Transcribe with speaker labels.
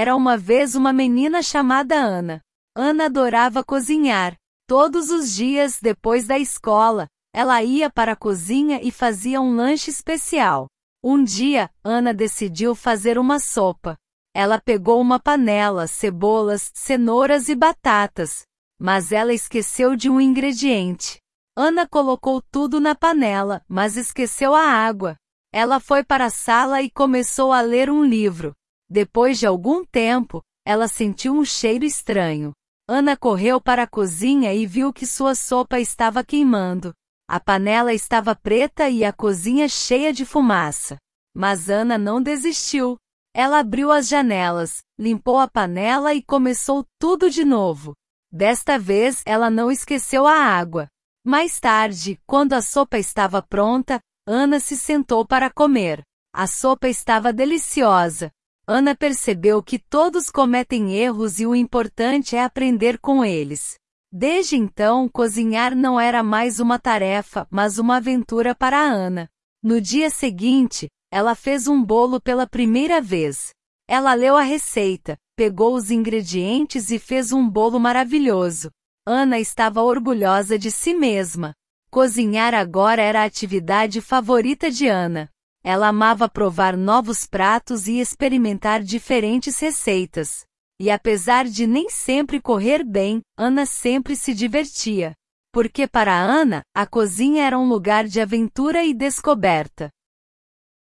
Speaker 1: Era uma vez uma menina chamada Ana. Ana adorava cozinhar. Todos os dias, depois da escola, ela ia para a cozinha e fazia um lanche especial. Um dia, Ana decidiu fazer uma sopa. Ela pegou uma panela, cebolas, cenouras e batatas. Mas ela esqueceu de um ingrediente. Ana colocou tudo na panela, mas esqueceu a água. Ela foi para a sala e começou a ler um livro. Depois de algum tempo, ela sentiu um cheiro estranho. Ana correu para a cozinha e viu que sua sopa estava queimando. A panela estava preta e a cozinha cheia de fumaça. Mas Ana não desistiu. Ela abriu as janelas, limpou a panela e começou tudo de novo. Desta vez ela não esqueceu a água. Mais tarde, quando a sopa estava pronta, Ana se sentou para comer. A sopa estava deliciosa. Ana percebeu que todos cometem erros e o importante é aprender com eles. Desde então, cozinhar não era mais uma tarefa, mas uma aventura para Ana. No dia seguinte, ela fez um bolo pela primeira vez. Ela leu a receita, pegou os ingredientes e fez um bolo maravilhoso. Ana estava orgulhosa de si mesma. Cozinhar agora era a atividade favorita de Ana. Ela amava provar novos pratos e experimentar diferentes receitas. E apesar de nem sempre correr bem, Ana sempre se divertia. Porque para Ana, a cozinha era um lugar de aventura e descoberta.